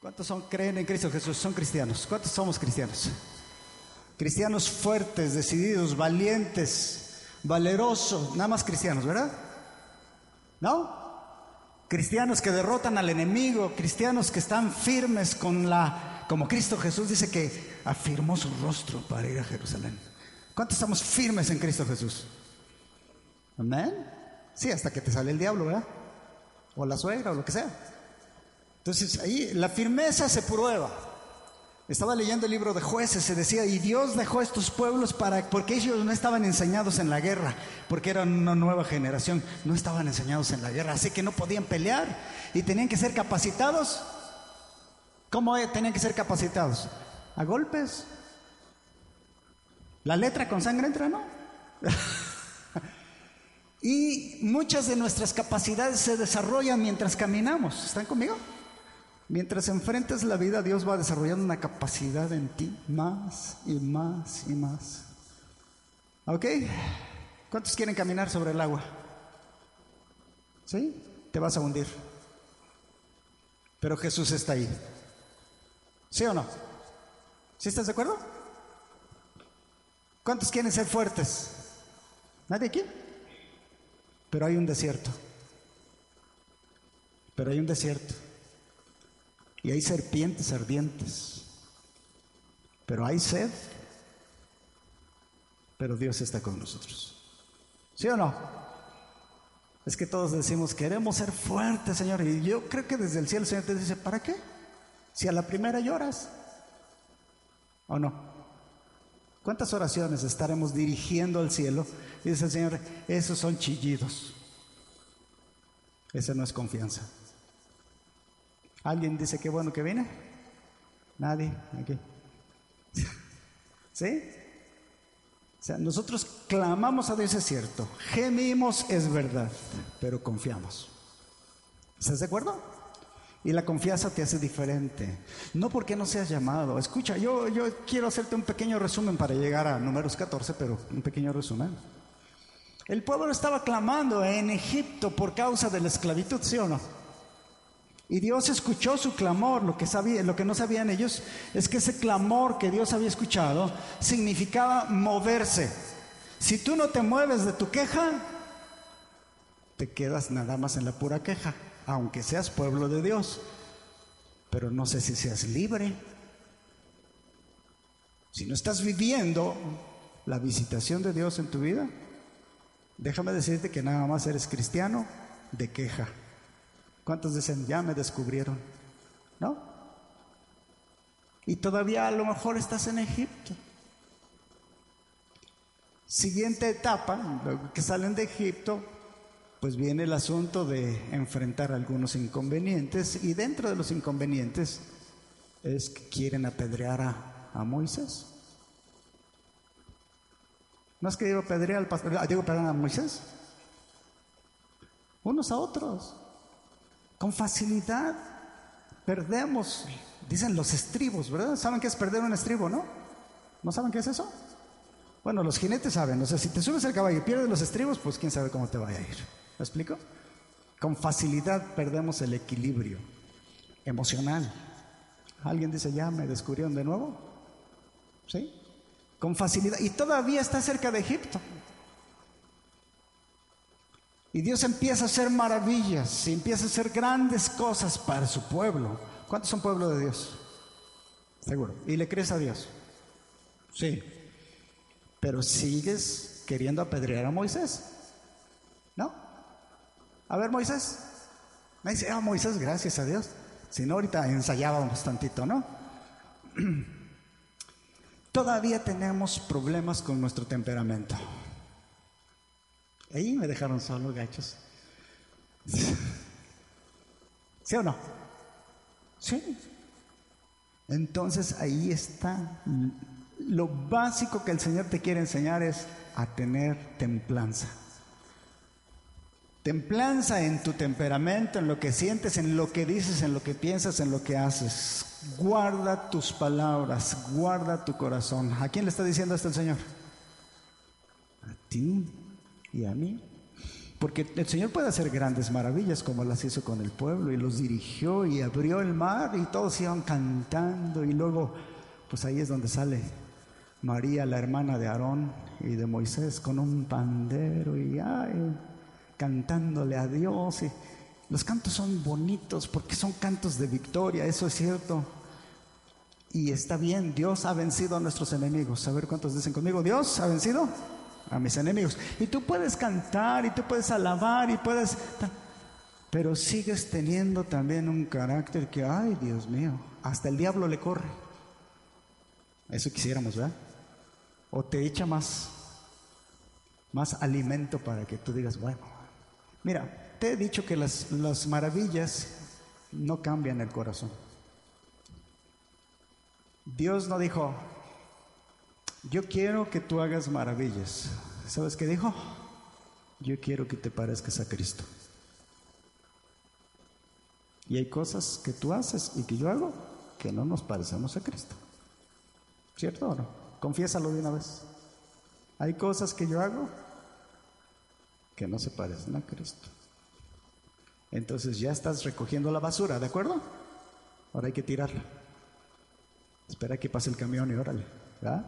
¿Cuántos son, creen en Cristo Jesús? Son cristianos. ¿Cuántos somos cristianos? Cristianos fuertes, decididos, valientes, valerosos, nada más cristianos, ¿verdad? ¿No? Cristianos que derrotan al enemigo, cristianos que están firmes con la, como Cristo Jesús dice que afirmó su rostro para ir a Jerusalén. ¿Cuántos estamos firmes en Cristo Jesús? Amén. Sí, hasta que te sale el diablo, ¿verdad? O la suegra o lo que sea. Entonces ahí la firmeza se prueba. Estaba leyendo el libro de jueces, se decía, y Dios dejó estos pueblos para, porque ellos no estaban enseñados en la guerra, porque eran una nueva generación, no estaban enseñados en la guerra, así que no podían pelear y tenían que ser capacitados. ¿Cómo tenían que ser capacitados? A golpes. La letra con sangre entra, ¿no? y muchas de nuestras capacidades se desarrollan mientras caminamos. ¿Están conmigo? Mientras enfrentes la vida, Dios va desarrollando una capacidad en ti más y más y más. ¿Ok? ¿Cuántos quieren caminar sobre el agua? ¿Sí? Te vas a hundir. Pero Jesús está ahí. ¿Sí o no? ¿Sí estás de acuerdo? ¿Cuántos quieren ser fuertes? ¿Nadie aquí? Pero hay un desierto. Pero hay un desierto. Y hay serpientes ardientes. Pero hay sed. Pero Dios está con nosotros. ¿Sí o no? Es que todos decimos, queremos ser fuertes, Señor. Y yo creo que desde el cielo el Señor te dice, ¿para qué? Si a la primera lloras. ¿O no? ¿Cuántas oraciones estaremos dirigiendo al cielo? Y dice el Señor, esos son chillidos. Esa no es confianza. ¿Alguien dice qué bueno que viene? Nadie. Aquí. ¿Sí? O sea, nosotros clamamos a Dios, es cierto. Gemimos, es verdad. Pero confiamos. ¿Estás de acuerdo? Y la confianza te hace diferente. No porque no seas llamado. Escucha, yo, yo quiero hacerte un pequeño resumen para llegar a números 14, pero un pequeño resumen. El pueblo estaba clamando en Egipto por causa de la esclavitud, ¿sí o no? Y Dios escuchó su clamor. Lo que, sabía, lo que no sabían ellos es que ese clamor que Dios había escuchado significaba moverse. Si tú no te mueves de tu queja, te quedas nada más en la pura queja, aunque seas pueblo de Dios. Pero no sé si seas libre. Si no estás viviendo la visitación de Dios en tu vida, déjame decirte que nada más eres cristiano de queja. ¿Cuántos dicen, ya me descubrieron? ¿No? Y todavía a lo mejor estás en Egipto. Siguiente etapa, que salen de Egipto, pues viene el asunto de enfrentar algunos inconvenientes y dentro de los inconvenientes es que quieren apedrear a, a Moisés. ¿No es que digo apedrear al pastor, digo a Moisés? Unos a otros. Con facilidad perdemos, dicen los estribos, ¿verdad? ¿Saben qué es perder un estribo, no? ¿No saben qué es eso? Bueno, los jinetes saben, o sea, si te subes al caballo y pierdes los estribos, pues quién sabe cómo te vaya a ir. ¿Me explico? Con facilidad perdemos el equilibrio emocional. ¿Alguien dice, ya me descubrieron de nuevo? ¿Sí? Con facilidad. Y todavía está cerca de Egipto. Y Dios empieza a hacer maravillas y empieza a hacer grandes cosas para su pueblo. ¿Cuántos son pueblo de Dios? Seguro. ¿Y le crees a Dios? Sí. Pero sigues queriendo apedrear a Moisés. ¿No? A ver, Moisés. Me dice, ah, Moisés, gracias a Dios. Si no, ahorita ensayábamos tantito, ¿no? Todavía tenemos problemas con nuestro temperamento. Ahí me dejaron solo, gachos. ¿Sí o no? Sí. Entonces ahí está. Lo básico que el Señor te quiere enseñar es a tener templanza. Templanza en tu temperamento, en lo que sientes, en lo que dices, en lo que piensas, en lo que haces. Guarda tus palabras, guarda tu corazón. ¿A quién le está diciendo esto el Señor? A ti y a mí. Porque el Señor puede hacer grandes maravillas como las hizo con el pueblo y los dirigió y abrió el mar y todos iban cantando y luego pues ahí es donde sale María, la hermana de Aarón y de Moisés con un pandero y ay, cantándole a Dios. Y los cantos son bonitos porque son cantos de victoria, eso es cierto. Y está bien, Dios ha vencido a nuestros enemigos. A ver cuántos dicen conmigo, Dios ha vencido a mis enemigos. Y tú puedes cantar y tú puedes alabar y puedes... Pero sigues teniendo también un carácter que, ay Dios mío, hasta el diablo le corre. Eso quisiéramos, ¿verdad? O te echa más, más alimento para que tú digas, bueno, mira, te he dicho que las, las maravillas no cambian el corazón. Dios no dijo, yo quiero que tú hagas maravillas. ¿Sabes qué dijo? Yo quiero que te parezcas a Cristo. Y hay cosas que tú haces y que yo hago que no nos parecemos a Cristo. ¿Cierto o no? Confiésalo de una vez. Hay cosas que yo hago que no se parecen a Cristo. Entonces ya estás recogiendo la basura, ¿de acuerdo? Ahora hay que tirarla. Espera que pase el camión y órale. ¿verdad?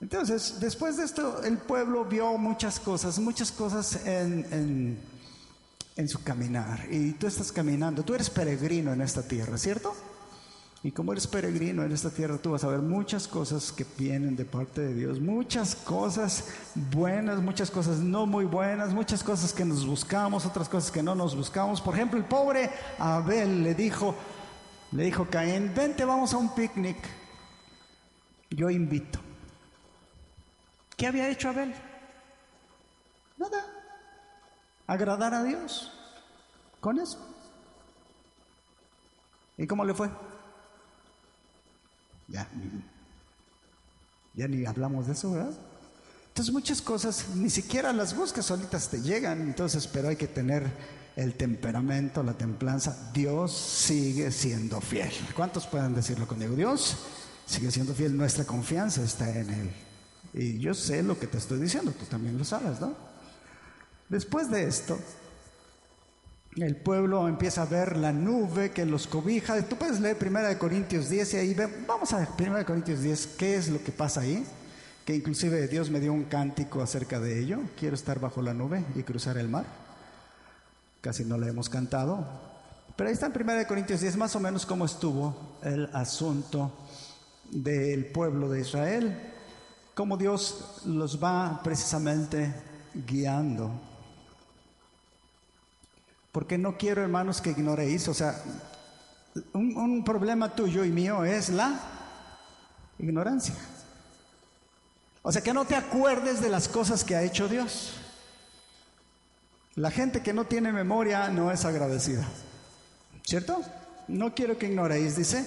Entonces, después de esto, el pueblo vio muchas cosas, muchas cosas en, en, su caminar. Y tú estás caminando, tú eres peregrino en esta tierra, ¿cierto? Y como eres peregrino en esta tierra, tú vas a ver muchas cosas que vienen de parte de Dios, muchas cosas buenas, muchas cosas no muy buenas, muchas cosas que nos buscamos, otras cosas que no nos buscamos. Por ejemplo, el pobre Abel le dijo, le dijo Caín, vente, vamos a un picnic. Yo invito. ¿Qué había hecho Abel? Nada. Agradar a Dios. Con eso. ¿Y cómo le fue? Ya, ya ni hablamos de eso, ¿verdad? Entonces muchas cosas ni siquiera las buscas, solitas te llegan. Entonces, pero hay que tener el temperamento, la templanza. Dios sigue siendo fiel. ¿Cuántos pueden decirlo conmigo? Dios sigue siendo fiel. Nuestra confianza está en Él. Y yo sé lo que te estoy diciendo, tú también lo sabes, ¿no? Después de esto, el pueblo empieza a ver la nube que los cobija. Tú puedes leer 1 Corintios 10 y ahí ve, vamos a ver 1 Corintios 10, ¿qué es lo que pasa ahí? Que inclusive Dios me dio un cántico acerca de ello. Quiero estar bajo la nube y cruzar el mar. Casi no le hemos cantado. Pero ahí está en 1 Corintios 10 más o menos cómo estuvo el asunto del pueblo de Israel cómo Dios los va precisamente guiando. Porque no quiero, hermanos, que ignoréis, o sea, un, problema tuyo y mío es la ignorancia. O sea, que no te acuerdes de las cosas que ha hecho Dios. La gente que no tiene memoria no es agradecida. ¿Cierto? No quiero que ignoréis, dice,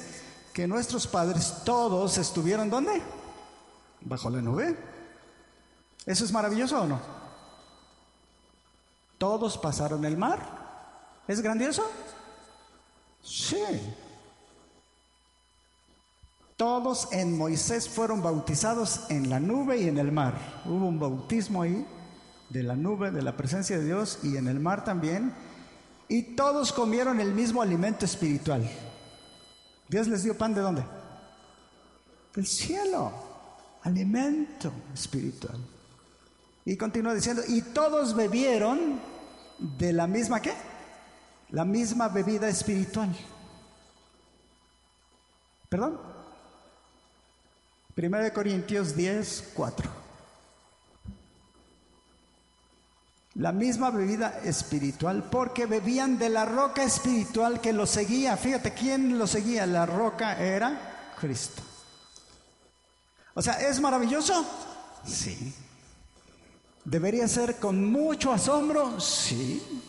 que nuestros padres todos estuvieron ¿dónde? Bajo la nube. ¿Eso es maravilloso o no? Todos pasaron el mar. ¿Es grandioso? Sí. Todos en Moisés fueron bautizados en la nube y en el mar. Hubo un bautismo ahí de la nube, de la presencia de Dios y en el mar también. Y todos comieron el mismo alimento espiritual. Dios les dio pan de dónde? Del cielo alimento espiritual. Y continúa diciendo, y todos bebieron de la misma qué? La misma bebida espiritual. ¿Perdón? 1 Corintios 10, 4. La misma bebida espiritual, porque bebían de la roca espiritual que los seguía. Fíjate, ¿quién lo seguía? La roca era Cristo. O sea, ¿es maravilloso? Sí. ¿Debería ser con mucho asombro? Sí.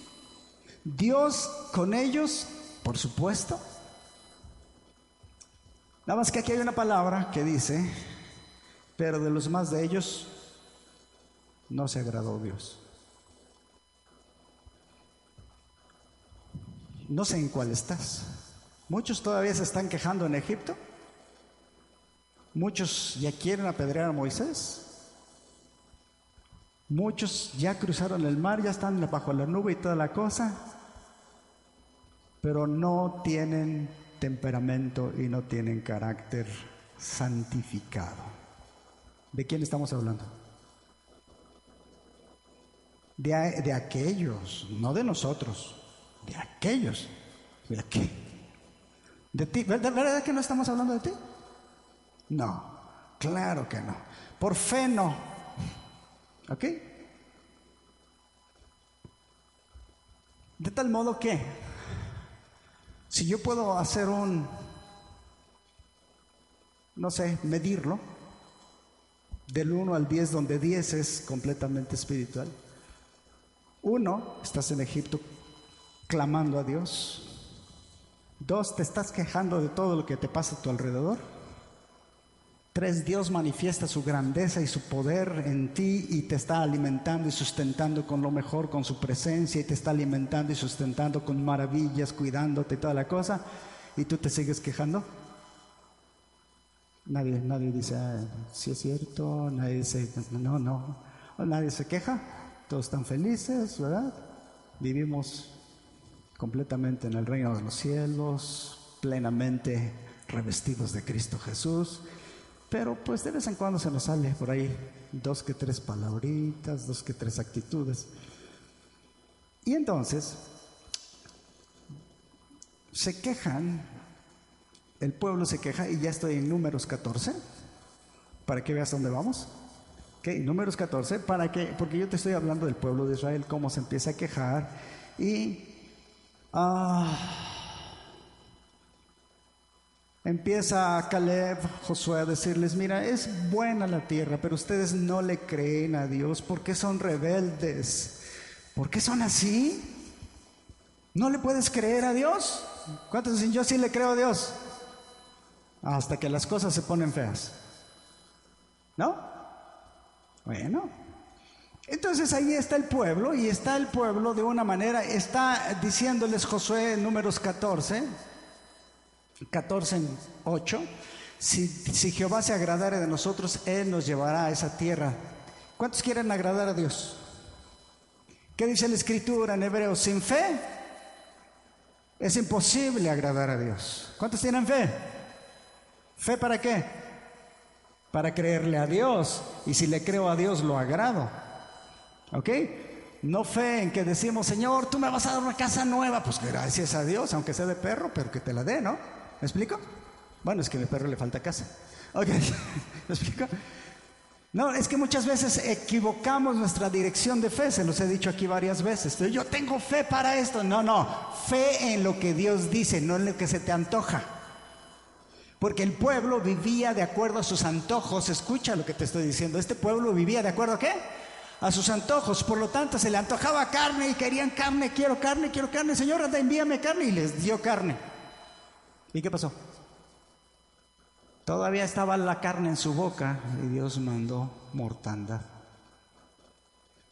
¿Dios con ellos? Por supuesto. Nada más que aquí hay una palabra que dice, pero de los más de ellos no se agradó Dios. No sé en cuál estás. Muchos todavía se están quejando en Egipto. Muchos ya quieren apedrear a Moisés. Muchos ya cruzaron el mar, ya están bajo la nube y toda la cosa, pero no tienen temperamento y no tienen carácter santificado. ¿De quién estamos hablando? De, de aquellos, no de nosotros, de aquellos. ¿De qué? ¿De ti? ¿Verdad que no estamos hablando de ti? No, claro que no. Por fe no. ¿Ok? De tal modo que, si yo puedo hacer un, no sé, medirlo, del 1 al 10, donde 10 es completamente espiritual. Uno, estás en Egipto clamando a Dios. Dos, te estás quejando de todo lo que te pasa a tu alrededor. Tres, Dios manifiesta su grandeza y su poder en ti y te está alimentando y sustentando con lo mejor, con su presencia y te está alimentando y sustentando con maravillas, cuidándote y toda la cosa. Y tú te sigues quejando. Nadie, nadie dice, si es cierto, nadie dice, no, no, nadie se queja, todos están felices, ¿verdad? Vivimos completamente en el reino de los cielos, plenamente revestidos de Cristo Jesús. Pero pues de vez en cuando se nos sale por ahí dos que tres palabritas, dos que tres actitudes. Y entonces se quejan, el pueblo se queja, y ya estoy en números 14, para que veas dónde vamos. ¿Ok? Números 14, para que, porque yo te estoy hablando del pueblo de Israel, cómo se empieza a quejar y ah, Empieza Caleb, Josué a decirles, mira, es buena la tierra, pero ustedes no le creen a Dios porque son rebeldes. ¿Por qué son así? ¿No le puedes creer a Dios? ¿Cuántos dicen, yo sí le creo a Dios? Hasta que las cosas se ponen feas. ¿No? Bueno. Entonces ahí está el pueblo y está el pueblo de una manera, está diciéndoles Josué en números 14 14, 8. Si, si Jehová se agradare de nosotros, Él nos llevará a esa tierra. ¿Cuántos quieren agradar a Dios? ¿Qué dice la escritura en hebreo? Sin fe es imposible agradar a Dios. ¿Cuántos tienen fe? ¿Fe para qué? Para creerle a Dios. Y si le creo a Dios, lo agrado. ¿Ok? No fe en que decimos, Señor, tú me vas a dar una casa nueva. Pues gracias a Dios, aunque sea de perro, pero que te la dé, ¿no? ¿Me explico? Bueno, es que a mi perro le falta casa. Ok, ¿me explico? No, es que muchas veces equivocamos nuestra dirección de fe, se los he dicho aquí varias veces. Yo tengo fe para esto. No, no, fe en lo que Dios dice, no en lo que se te antoja. Porque el pueblo vivía de acuerdo a sus antojos. Escucha lo que te estoy diciendo. Este pueblo vivía de acuerdo a qué? A sus antojos. Por lo tanto, se le antojaba carne y querían carne. Quiero carne, quiero carne. Señor, anda, envíame carne. Y les dio carne. ¿Y qué pasó? Todavía estaba la carne en su boca y Dios mandó mortandad.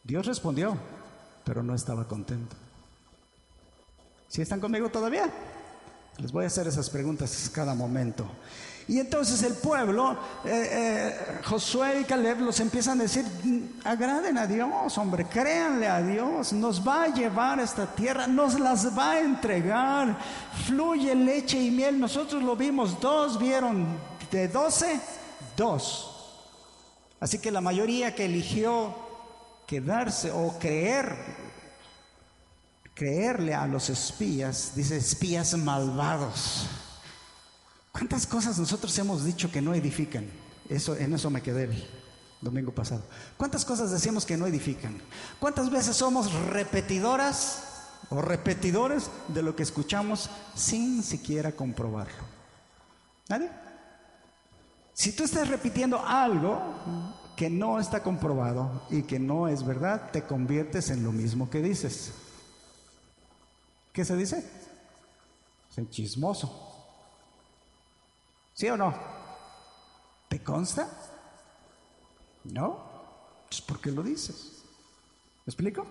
Dios respondió, pero no estaba contento. ¿Sí están conmigo todavía? Les voy a hacer esas preguntas cada momento. Y entonces el pueblo, eh, eh, Josué y Caleb los empiezan a decir, agraden a Dios, hombre, créanle a Dios, nos va a llevar a esta tierra, nos las va a entregar, fluye leche y miel, nosotros lo vimos, dos vieron, de doce, dos. Así que la mayoría que eligió quedarse o creer, creerle a los espías, dice espías malvados ¿Cuántas cosas nosotros hemos dicho que no edifican? Eso, en eso me quedé el domingo pasado. ¿Cuántas cosas decimos que no edifican? ¿Cuántas veces somos repetidoras o repetidores de lo que escuchamos sin siquiera comprobarlo? ¿Nadie? Si tú estás repitiendo algo que no está comprobado y que no es verdad, te conviertes en lo mismo que dices. ¿Qué se dice? Es chismoso. ¿Sí o no? ¿Te consta? ¿No? Pues ¿por qué lo dices? ¿Me explico?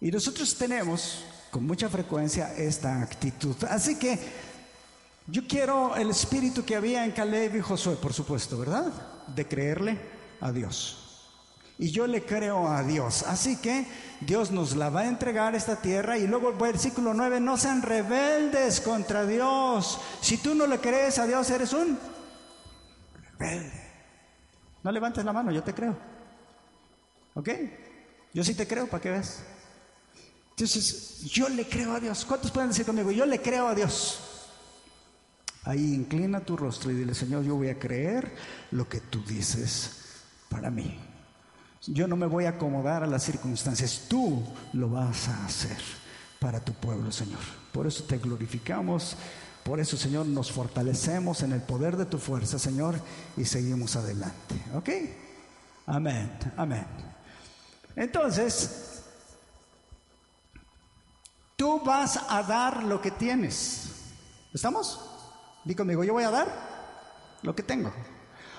Y nosotros tenemos con mucha frecuencia esta actitud. Así que yo quiero el espíritu que había en Caleb y Josué, por supuesto, ¿verdad? De creerle a Dios. Y yo le creo a Dios. Así que Dios nos la va a entregar esta tierra. Y luego versículo 9, no sean rebeldes contra Dios. Si tú no le crees a Dios, eres un rebelde. No levantes la mano, yo te creo. ¿Ok? Yo sí te creo, ¿para qué ves? Entonces, yo le creo a Dios. ¿Cuántos pueden decir conmigo? Yo le creo a Dios. Ahí inclina tu rostro y dile, Señor, yo voy a creer lo que tú dices para mí. Yo no me voy a acomodar a las circunstancias, tú lo vas a hacer para tu pueblo, Señor. Por eso te glorificamos, por eso, Señor, nos fortalecemos en el poder de tu fuerza, Señor, y seguimos adelante. ¿Ok? Amén, amén. Entonces, tú vas a dar lo que tienes. ¿Estamos? Di conmigo, yo voy a dar lo que tengo.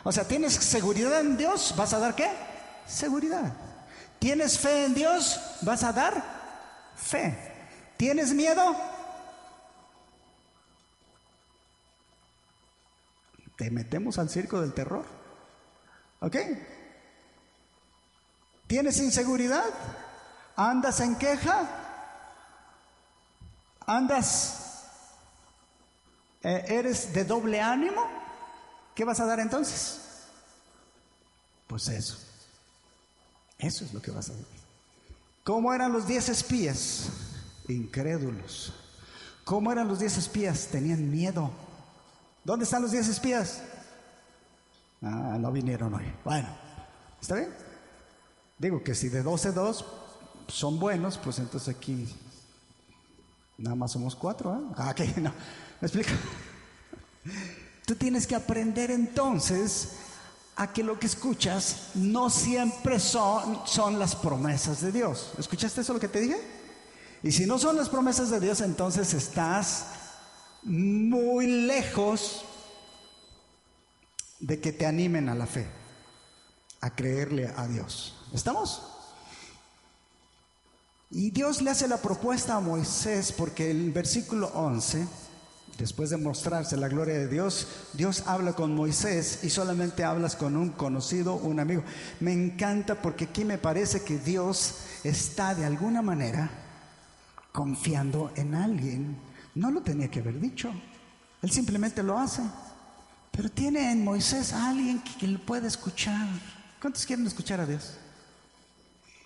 O sea, ¿tienes seguridad en Dios? ¿Vas a dar qué? Seguridad. ¿Tienes fe en Dios? ¿Vas a dar fe? ¿Tienes miedo? Te metemos al circo del terror. ¿Ok? ¿Tienes inseguridad? ¿Andas en queja? ¿Andas? Eh, ¿Eres de doble ánimo? ¿Qué vas a dar entonces? Pues eso. Eso es lo que vas a ver. ¿Cómo eran los diez espías? Incrédulos. ¿Cómo eran los diez espías? Tenían miedo. ¿Dónde están los diez espías? Ah, no vinieron hoy. Bueno, ¿está bien? Digo que si de 12 dos son buenos, pues entonces aquí nada más somos cuatro. ¿eh? Ah, no. ¿Me explico? Tú tienes que aprender entonces a que lo que escuchas no siempre son, son las promesas de Dios. ¿Escuchaste eso lo que te dije? Y si no son las promesas de Dios, entonces estás muy lejos de que te animen a la fe, a creerle a Dios. ¿Estamos? Y Dios le hace la propuesta a Moisés porque el versículo 11 Después de mostrarse la gloria de Dios, Dios habla con Moisés y solamente hablas con un conocido, un amigo. Me encanta porque aquí me parece que Dios está de alguna manera confiando en alguien. No lo tenía que haber dicho. Él simplemente lo hace. Pero tiene en Moisés a alguien que, lo puede escuchar. ¿Cuántos quieren escuchar a Dios?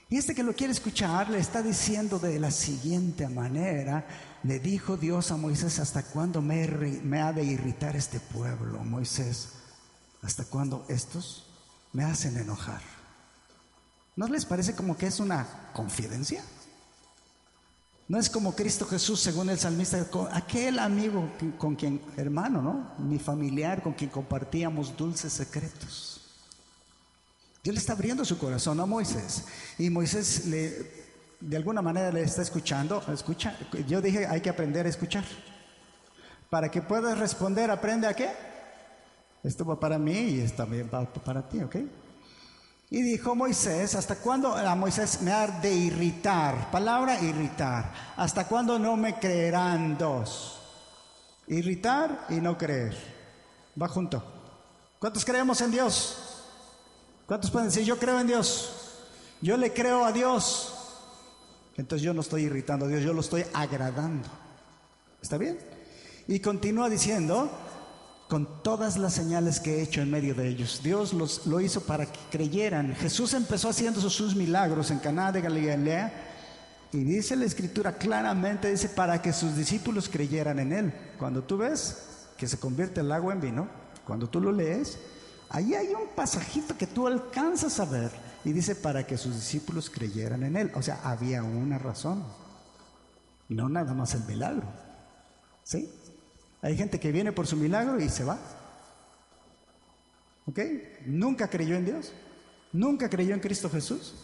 Y este que lo quiere escuchar le está diciendo de la siguiente manera, le dijo Dios a Moisés, ¿hasta cuándo me, ha de irritar este pueblo, Moisés? ¿Hasta cuándo estos me hacen enojar? ¿No les parece como que es una confidencia? No es como Cristo Jesús, según el salmista, aquel amigo con quien, hermano, ¿no? Mi familiar con quien compartíamos dulces secretos. Dios le está abriendo su corazón a Moisés. Y Moisés le, de alguna manera le está escuchando. Escucha. Yo dije, hay que aprender a escuchar. Para que puedas responder, aprende a qué. Esto va para mí y esto también va para ti, ¿ok? Y dijo Moisés, ¿hasta cuándo a Moisés me ha de irritar? Palabra irritar. ¿Hasta cuándo no me creerán dos? Irritar y no creer. Va junto. ¿Cuántos creemos en Dios? ¿Cuántos pueden decir, yo creo en Dios? Yo le creo a Dios. Entonces yo no estoy irritando a Dios, yo lo estoy agradando. ¿Está bien? Y continúa diciendo, con todas las señales que he hecho en medio de ellos. Dios los, lo hizo para que creyeran. Jesús empezó haciendo sus milagros en Caná de Galilea y dice la escritura claramente, dice, para que sus discípulos creyeran en Él. Cuando tú ves que se convierte el agua en vino, cuando tú lo lees, Ahí hay un pasajito que tú alcanzas a ver y dice para que sus discípulos creyeran en él. O sea, había una razón, no nada más el milagro. ¿Sí? Hay gente que viene por su milagro y se va. ¿Ok? Nunca creyó en Dios, nunca creyó en Cristo Jesús.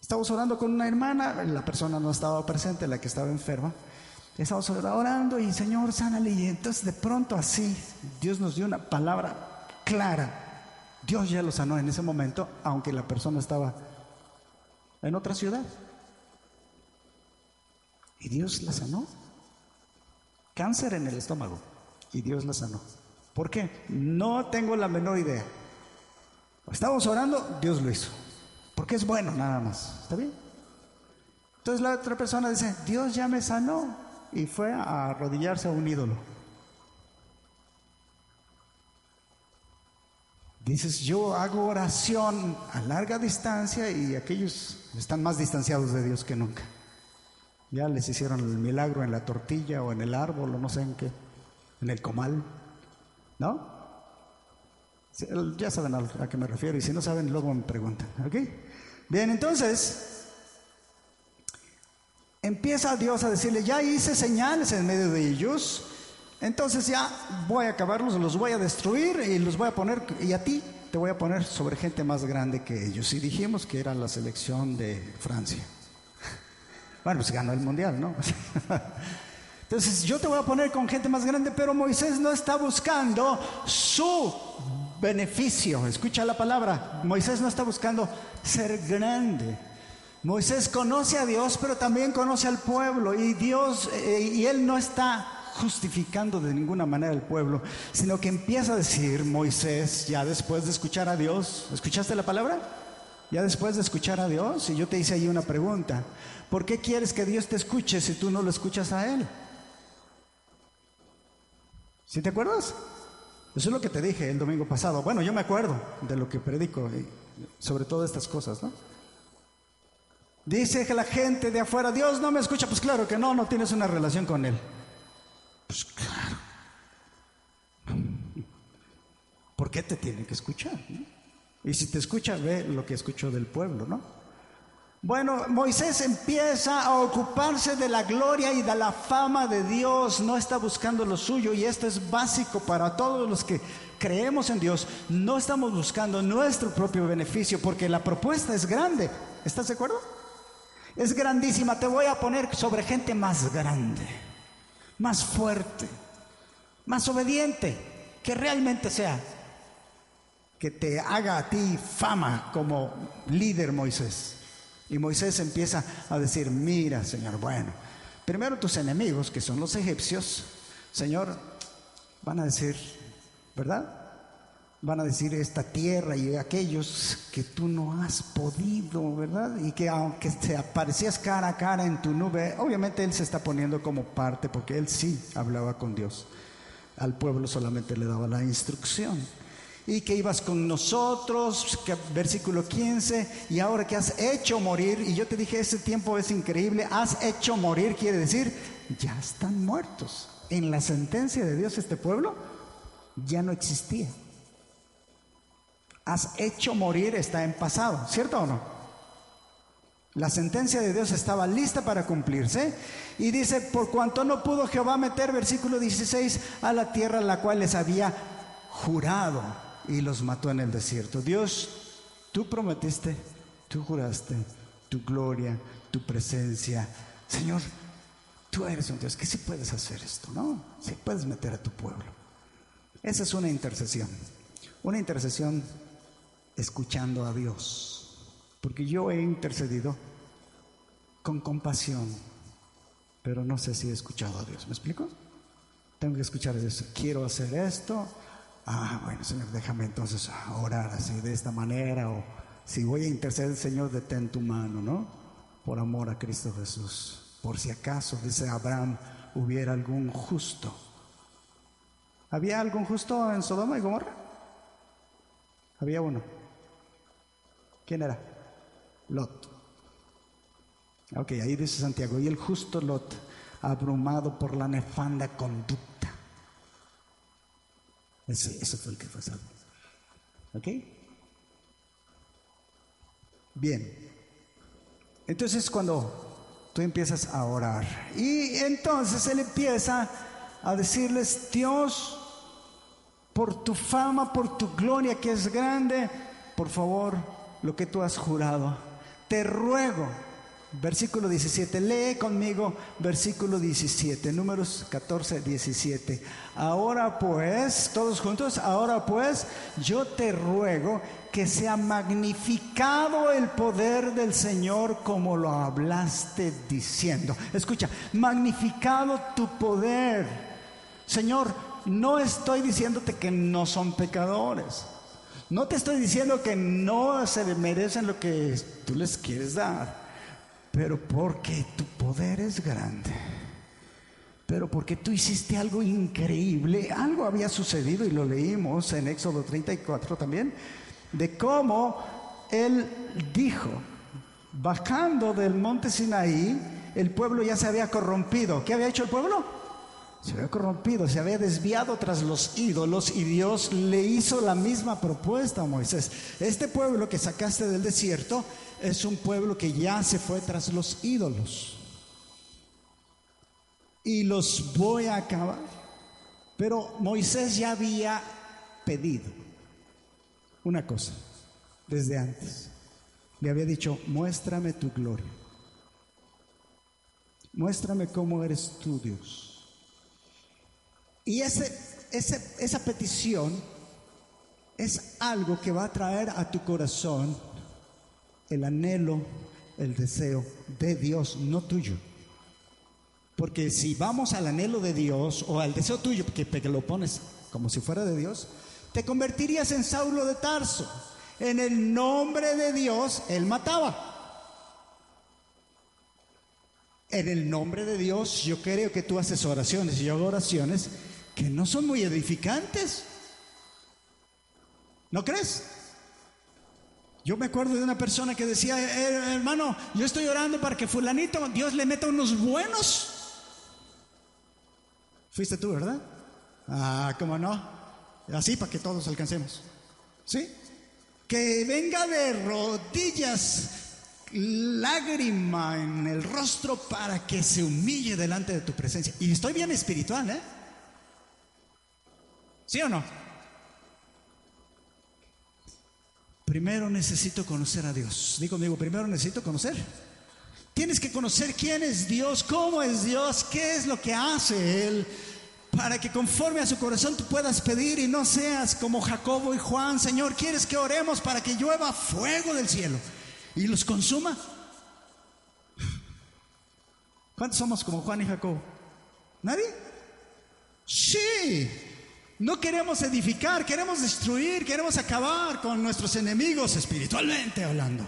Estamos orando con una hermana, la persona no estaba presente, la que estaba enferma. Estamos orando y Señor, sánale. Y entonces de pronto así, Dios nos dio una palabra clara. Dios ya lo sanó en ese momento, aunque la persona estaba en otra ciudad. Y Dios la sanó. Cáncer en el estómago. Y Dios la sanó. ¿Por qué? No tengo la menor idea. Estamos orando, Dios lo hizo. Porque es bueno nada más. ¿Está bien? Entonces la otra persona dice, Dios ya me sanó. Y fue a arrodillarse a un ídolo. Dices, yo hago oración a larga distancia y aquellos están más distanciados de Dios que nunca. Ya les hicieron el milagro en la tortilla o en el árbol o no sé en qué, en el comal. ¿No? Ya saben a qué me refiero y si no saben, luego me preguntan. ¿Ok? Bien, entonces, empieza Dios a decirle, ya hice señales en medio de ellos entonces ya voy a acabarlos, los voy a destruir y los voy a poner, y a ti te voy a poner sobre gente más grande que ellos. Y dijimos que era la selección de Francia. Bueno, pues ganó el mundial, ¿no? Entonces yo te voy a poner con gente más grande, pero Moisés no está buscando su beneficio. Escucha la palabra. Moisés no está buscando ser grande. Moisés conoce a Dios, pero también conoce al pueblo. Y Dios, eh, y él no está justificando de ninguna manera al pueblo, sino que empieza a decir Moisés, ya después de escuchar a Dios, ¿escuchaste la palabra? Ya después de escuchar a Dios, y yo te hice ahí una pregunta, ¿por qué quieres que Dios te escuche si tú no lo escuchas a Él? ¿Sí te acuerdas? Eso es lo que te dije el domingo pasado. Bueno, yo me acuerdo de lo que predico sobre todas estas cosas, ¿no? Dice que la gente de afuera, Dios no me escucha, pues claro que no, no tienes una relación con Él. Pues claro. ¿Por qué te tiene que escuchar? Y si te escucha, ve lo que escuchó del pueblo, ¿no? Bueno, Moisés empieza a ocuparse de la gloria y de la fama de Dios, no está buscando lo suyo y esto es básico para todos los que creemos en Dios. No estamos buscando nuestro propio beneficio porque la propuesta es grande. ¿Estás de acuerdo? Es grandísima, te voy a poner sobre gente más grande más fuerte, más obediente, que realmente sea, que te haga a ti fama como líder Moisés. Y Moisés empieza a decir, mira Señor, bueno, primero tus enemigos, que son los egipcios, Señor, van a decir, ¿verdad? Van a decir esta tierra y aquellos que tú no has podido, ¿verdad? Y que aunque te aparecías cara a cara en tu nube, obviamente Él se está poniendo como parte porque Él sí hablaba con Dios. Al pueblo solamente le daba la instrucción. Y que ibas con nosotros, versículo 15, y ahora que has hecho morir, y yo te dije, ese tiempo es increíble, has hecho morir, quiere decir, ya están muertos. En la sentencia de Dios este pueblo ya no existía has hecho morir está en pasado, ¿cierto o no? La sentencia de Dios estaba lista para cumplirse. Y dice, por cuanto no pudo Jehová meter, versículo 16, a la tierra la cual les había jurado y los mató en el desierto. Dios, tú prometiste, tú juraste tu gloria, tu presencia. Señor, tú eres un Dios que sí puedes hacer esto, ¿no? Sí puedes meter a tu pueblo. Esa es una intercesión. Una intercesión escuchando a Dios. Porque yo he intercedido con compasión, pero no sé si he escuchado a Dios. ¿Me explico? Tengo que escuchar a Dios. Quiero hacer esto. Ah, bueno, Señor, déjame entonces orar así, de esta manera. O si voy a interceder, Señor, detén tu mano, ¿no? Por amor a Cristo Jesús. Por si acaso, dice Abraham, hubiera algún justo. ¿Había algún justo en Sodoma y Gomorra? Había uno. ¿Quién era? Lot. Ok, ahí dice Santiago, y el justo Lot, abrumado por la nefanda conducta. Ese, fue el que fue salvo. ¿Ok? Bien. Entonces cuando tú empiezas a orar, y entonces él empieza a decirles, Dios, por tu fama, por tu gloria que es grande, por favor, lo que tú has jurado. Te ruego Versículo 17, lee conmigo versículo 17, números 14, 17. Ahora pues, todos juntos, ahora pues, yo te ruego que sea magnificado el poder del Señor como lo hablaste diciendo. Escucha, magnificado tu poder. Señor, no estoy diciéndote que no son pecadores. No te estoy diciendo que no se merecen lo que tú les quieres dar pero porque tu poder es grande. Pero porque tú hiciste algo increíble, algo había sucedido y lo leímos en Éxodo 34 también, de cómo él dijo, bajando del monte Sinaí, el pueblo ya se había corrompido. ¿Qué había hecho el pueblo? Se había corrompido, se había desviado tras los ídolos y Dios le hizo la misma propuesta a Moisés. Este pueblo que sacaste del desierto, es un pueblo que ya se fue tras los ídolos. Y los voy a acabar. Pero Moisés ya había pedido una cosa desde antes. Le había dicho, muéstrame tu gloria. Muéstrame cómo eres tú, Dios. Y ese, esa petición es algo que va a traer a tu corazón el anhelo, el deseo de Dios, no tuyo. Porque si vamos al anhelo de Dios o al deseo tuyo, que, lo pones como si fuera de Dios, te convertirías en Saulo de Tarso. En el nombre de Dios, él mataba. En el nombre de Dios, yo creo que tú haces oraciones y yo hago oraciones que no son muy edificantes. ¿No crees? Yo me acuerdo de una persona que decía, eh, hermano, yo estoy orando para que fulanito, Dios le meta unos buenos. Fuiste tú, ¿verdad? Ah, ¿cómo no? Así para que todos alcancemos. ¿Sí? Que venga de rodillas lágrima en el rostro para que se humille delante de tu presencia. Y estoy bien espiritual, ¿eh? ¿Sí o no? Primero necesito conocer a Dios. Digo conmigo, primero necesito conocer. Tienes que conocer quién es Dios, cómo es Dios, qué es lo que hace Él, para que conforme a su corazón tú puedas pedir y no seas como Jacobo y Juan, Señor, ¿quieres que oremos para que llueva fuego del cielo y los consuma? ¿Cuántos somos como Juan y Jacobo? ¿Nadie? Sí, no queremos edificar, queremos destruir, queremos acabar con nuestros enemigos espiritualmente hablando.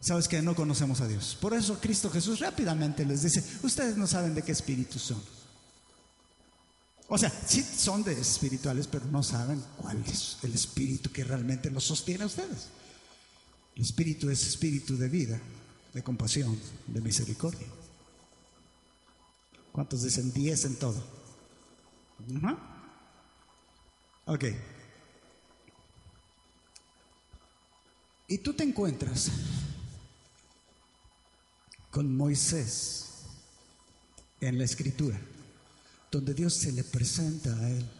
Sabes que no conocemos a Dios. Por eso Cristo Jesús rápidamente les dice, ustedes no saben de qué espíritu son. O sea, sí son de espirituales, pero no saben cuál es el espíritu que realmente los sostiene a ustedes. El espíritu es espíritu de vida, de compasión, de misericordia. ¿Cuántos dicen 10 en todo? Ok. Y tú te encuentras con Moisés en la escritura, donde Dios se le presenta a él.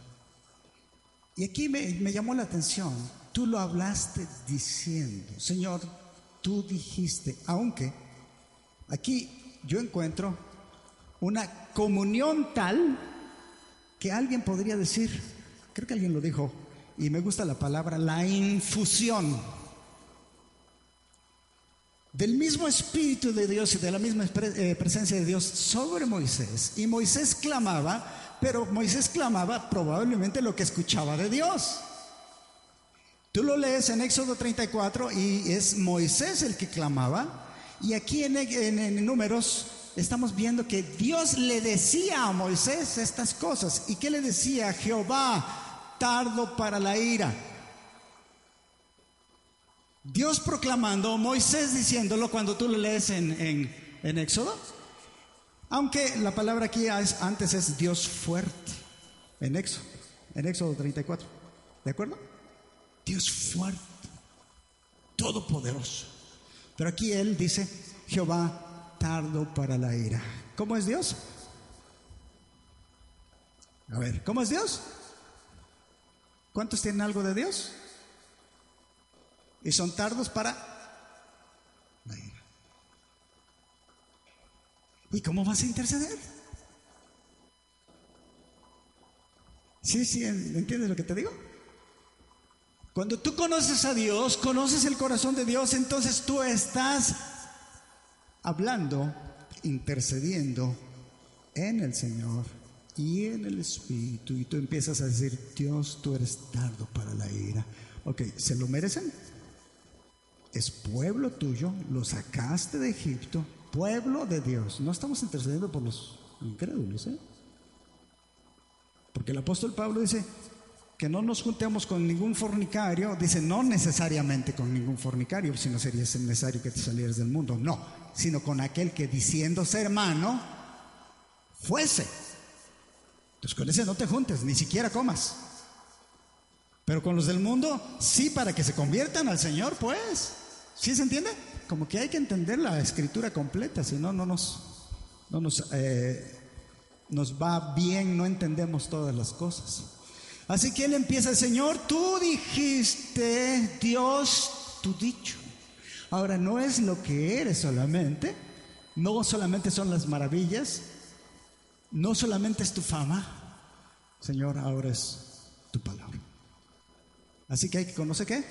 Y aquí me, me, llamó la atención, tú lo hablaste diciendo, Señor, tú dijiste, aunque aquí yo encuentro una comunión tal que alguien podría decir, creo que alguien lo dijo, y me gusta la palabra, la infusión del mismo Espíritu de Dios y de la misma eh, presencia de Dios sobre Moisés. Y Moisés clamaba, pero Moisés clamaba probablemente lo que escuchaba de Dios. Tú lo lees en Éxodo 34 y es Moisés el que clamaba. Y aquí en, en números estamos viendo que Dios le decía a Moisés estas cosas. ¿Y qué le decía Jehová? Tardo para la ira. Dios proclamando, Moisés diciéndolo cuando tú lo lees en, en, Éxodo. Aunque la palabra aquí antes es Dios fuerte, en Éxodo, en Éxodo 34. ¿De acuerdo? Dios fuerte, todopoderoso. Pero aquí él dice, Jehová tardo para la ira. ¿Cómo es Dios? A ver, ¿cómo es Dios? ¿Cuántos tienen algo de Dios? Y son tardos para la ira. ¿Y cómo vas a interceder? Sí, sí, ¿entiendes lo que te digo? Cuando tú conoces a Dios, conoces el corazón de Dios, entonces tú estás hablando, intercediendo en el Señor y en el Espíritu. Y tú empiezas a decir, Dios, tú eres tardo para la ira. Ok, ¿se lo merecen? Es pueblo tuyo, lo sacaste de Egipto, pueblo de Dios. No estamos intercediendo por los incrédulos, ¿eh? Porque el apóstol Pablo dice que no nos juntemos con ningún fornicario, dice no necesariamente con ningún fornicario, si no sería necesario que te salieras del mundo, no, sino con aquel que diciendo ser hermano, fuese. Entonces con ese no te juntes, ni siquiera comas. Pero con los del mundo, sí, para que se conviertan al Señor, pues. ¿Sí se entiende? Como que hay que entender la escritura completa, si no, no nos, no nos eh, nos va bien, no entendemos todas las cosas. Así que él empieza, Señor, tú dijiste, Dios, tu dicho. Ahora, no es lo que eres solamente, no solamente son las maravillas, no solamente es tu fama, Señor, ahora es tu palabra. Así que hay que conocer qué?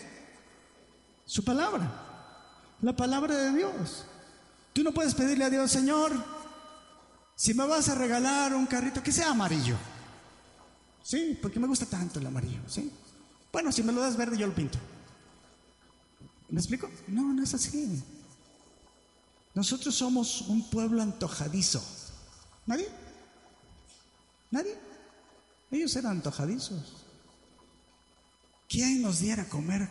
Su palabra, la palabra de Dios. Tú no puedes pedirle a Dios, Señor, si me vas a regalar un carrito que sea amarillo. Sí, porque me gusta tanto el amarillo, ¿sí? Bueno, si me lo das verde yo lo pinto. ¿Me explico? No, no es así. Nosotros somos un pueblo antojadizo. ¿Nadie? ¿Nadie? Ellos eran antojadizos. ¿Quién nos diera a comer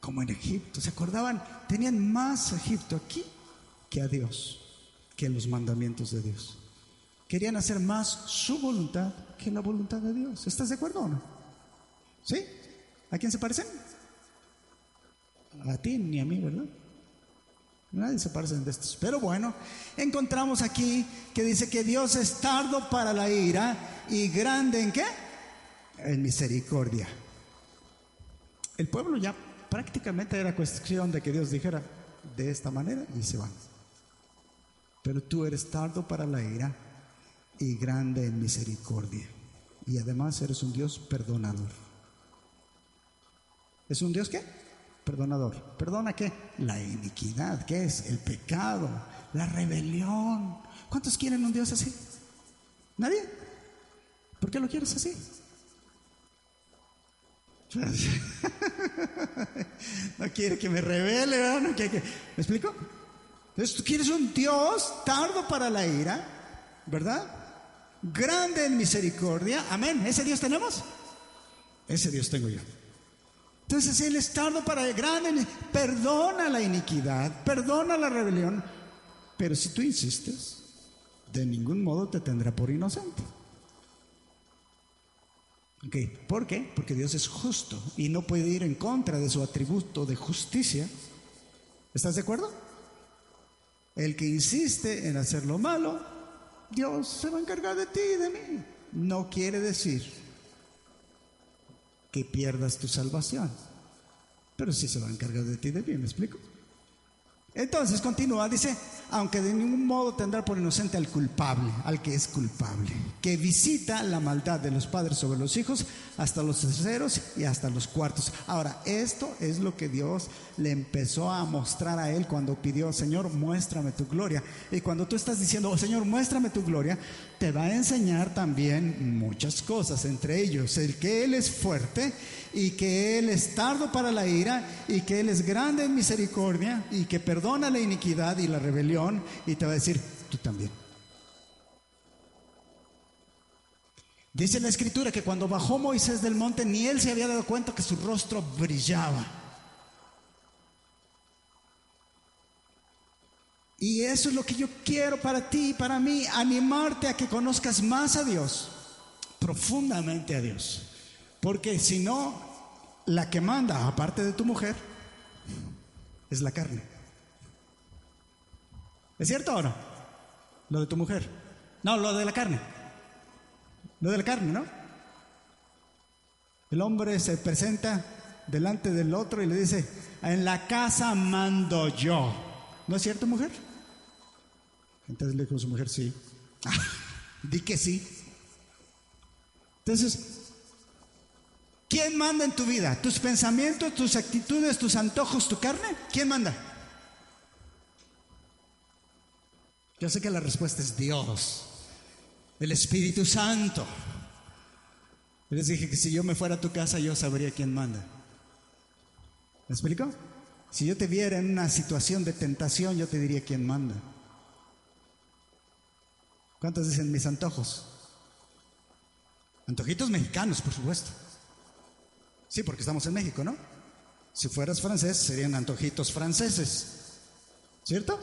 como en Egipto? ¿Se acordaban? Tenían más Egipto aquí que a Dios que los mandamientos de Dios. Querían hacer más su voluntad que la voluntad de Dios. ¿Estás de acuerdo o no? ¿Sí? ¿A quién se parecen? A ti ni a mí, ¿verdad? Nadie se parece de estos. Pero bueno, encontramos aquí que dice que Dios es tardo para la ira y grande en qué? En misericordia. El pueblo ya prácticamente era cuestión de que Dios dijera de esta manera y se van pero tú eres tardo para la ira y grande en misericordia. Y además eres un Dios perdonador. ¿Es un Dios qué? Perdonador. ¿Perdona qué? La iniquidad, ¿qué es? El pecado, la rebelión. ¿Cuántos quieren un Dios así? ¿Nadie? ¿Por qué lo quieres así? no quiere que me revele, ¿verdad? No quiere que... ¿Me explico? Entonces tú quieres un Dios tardo para la ira, ¿verdad? Grande en misericordia. Amén. ¿Ese Dios tenemos? Ese Dios tengo yo. Entonces Él es tardo para el grande, perdona la iniquidad, perdona la rebelión, pero si tú insistes, de ningún modo te tendrá por inocente. ¿Por qué? Porque Dios es justo y no puede ir en contra de su atributo de justicia. ¿Estás de acuerdo? El que insiste en hacer lo malo, Dios se va a encargar de ti y de mí. No quiere decir que pierdas tu salvación, pero sí se va a encargar de ti y de mí, ¿me explico? Entonces continúa, dice, aunque de ningún modo tendrá por inocente al culpable, al que es culpable, que visita la maldad de los padres sobre los hijos hasta los terceros y hasta los cuartos. Ahora, esto es lo que Dios le empezó a mostrar a él cuando pidió, Señor, muéstrame tu gloria. Y cuando tú estás diciendo, oh, Señor, muéstrame tu gloria, te va a enseñar también muchas cosas, entre ellos el que Él es fuerte y que Él es tardo para la ira y que Él es grande en misericordia y que perdona la iniquidad y la rebelión y te va a decir, tú también. Dice la escritura que cuando bajó Moisés del monte ni él se había dado cuenta que su rostro brillaba. Y eso es lo que yo quiero para ti y para mí, animarte a que conozcas más a Dios, profundamente a Dios. Porque si no, la que manda, aparte de tu mujer, es la carne. ¿Es cierto o no? Lo de tu mujer. No, lo de la carne. Lo de la carne, ¿no? El hombre se presenta delante del otro y le dice, en la casa mando yo. ¿No es cierto, mujer? Entonces le dijo a su mujer, sí. di que sí. Entonces, ¿quién manda en tu vida? ¿Tus pensamientos, tus actitudes, tus antojos, tu carne? ¿Quién manda? Yo sé que la respuesta es Dios, el Espíritu Santo. les dije que si yo me fuera a tu casa yo sabría quién manda. ¿Me explico? Si yo te viera en una situación de tentación, yo te diría quién manda. ¿Cuántos dicen mis antojos? Antojitos mexicanos, por supuesto. Sí, porque estamos en México, ¿no? Si fueras francés, serían antojitos franceses. ¿Cierto?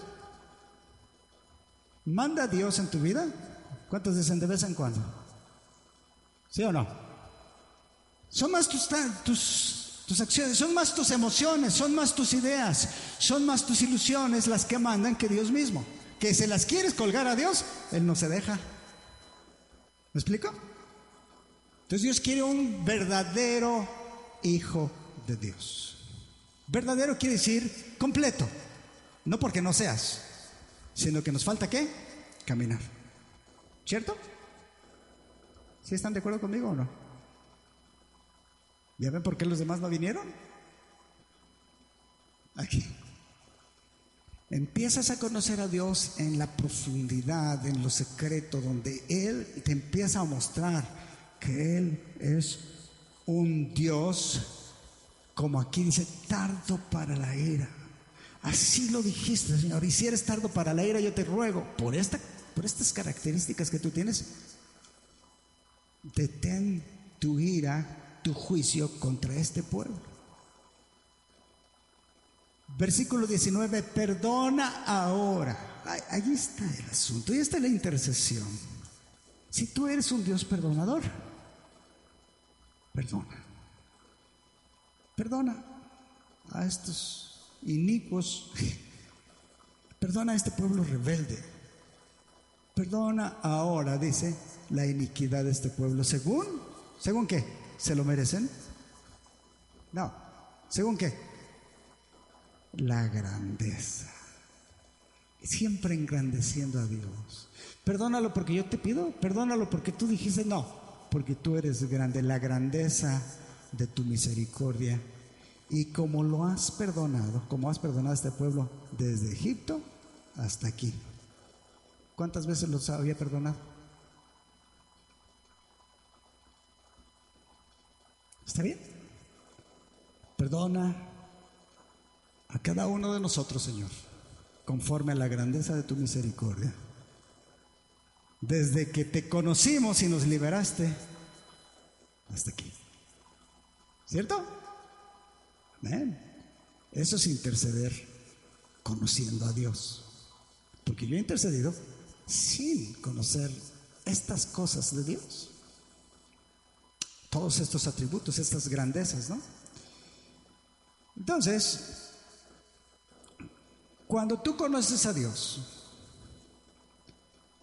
¿Manda Dios en tu vida? ¿Cuántos dicen de vez en cuando? ¿Sí o no? Son más tus, tus, tus acciones, son más tus emociones, son más tus ideas, son más tus ilusiones las que mandan que Dios mismo. Que se las quieres colgar a Dios, Él no se deja. ¿Me explico? Entonces Dios quiere un verdadero hijo de Dios. Verdadero quiere decir completo, no porque no seas, sino que nos falta qué? Caminar. ¿Cierto? ¿Sí están de acuerdo conmigo o no? ¿Ya ven por qué los demás no vinieron? Aquí. Empiezas a conocer a Dios en la profundidad, en lo secreto, donde Él te empieza a mostrar que Él es un Dios, como aquí dice, tardo para la ira Así lo dijiste, Señor. Y si eres tardo para la ira, yo te ruego, por, esta, por estas características que tú tienes, detén tu ira, tu juicio contra este pueblo. Versículo 19, perdona ahora. Ahí está el asunto, ahí está la intercesión. Si tú eres un Dios perdonador, perdona. Perdona a estos inicuos. Perdona a este pueblo rebelde. Perdona ahora, dice, la iniquidad de este pueblo. ¿Según? ¿Según qué? ¿Se lo merecen? No. ¿Según qué? La grandeza. Siempre engrandeciendo a Dios. Perdónalo porque yo te pido. Perdónalo porque tú dijiste no. Porque tú eres grande. La grandeza de tu misericordia y como lo has perdonado, como has perdonado a este pueblo desde Egipto hasta aquí. ¿Cuántas veces los había perdonado? ¿Está bien? Perdona a cada uno de nosotros, Señor, conforme a la grandeza de tu misericordia. Desde que te conocimos y nos liberaste hasta aquí. ¿Cierto? Eso es interceder conociendo a Dios. Porque yo he intercedido sin conocer estas cosas de Dios. Todos estos atributos, estas grandezas, ¿no? Entonces, cuando tú conoces a Dios,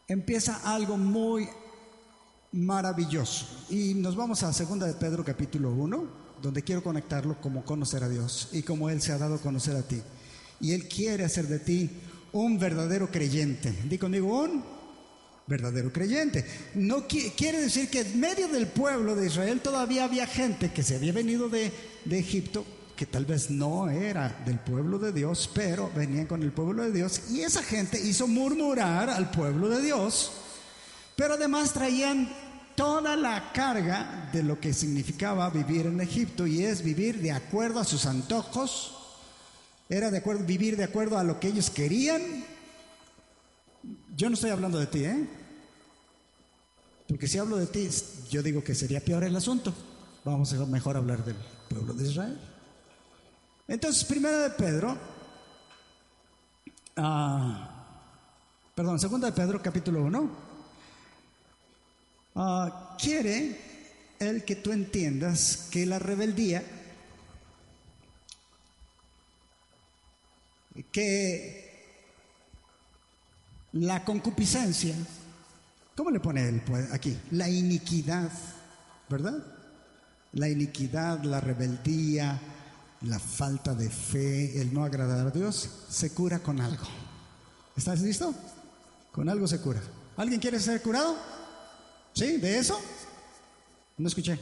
empieza algo muy maravilloso. Y nos vamos a segunda de Pedro capítulo 1 donde quiero conectarlo como conocer a Dios y como Él se ha dado a conocer a ti. Y Él quiere hacer de ti un verdadero creyente. Di conmigo, un verdadero creyente. No quiere decir que en medio del pueblo de Israel todavía había gente que se había venido de, de Egipto, que tal vez no era del pueblo de Dios, pero venían con el pueblo de Dios. Y esa gente hizo murmurar al pueblo de Dios, pero además traían toda la carga de lo que significaba vivir en Egipto y es vivir de acuerdo a sus antojos, era de acuerdo, vivir de acuerdo a lo que ellos querían. Yo no estoy hablando de ti, ¿eh? Porque si hablo de ti, yo digo que sería peor el asunto. Vamos a mejor hablar del pueblo de Israel. Entonces, primera de Pedro, ah, perdón, segunda de Pedro, capítulo 1. Ah, quiere el que tú entiendas que la rebeldía, que la concupiscencia, ¿cómo le pone él pues, aquí? La iniquidad, ¿verdad? La iniquidad, la rebeldía, la falta de fe, el no agradar a Dios, se cura con algo. ¿Estás listo? Con algo se cura. ¿Alguien quiere ser curado? ¿Sí? ¿De eso? No escuché.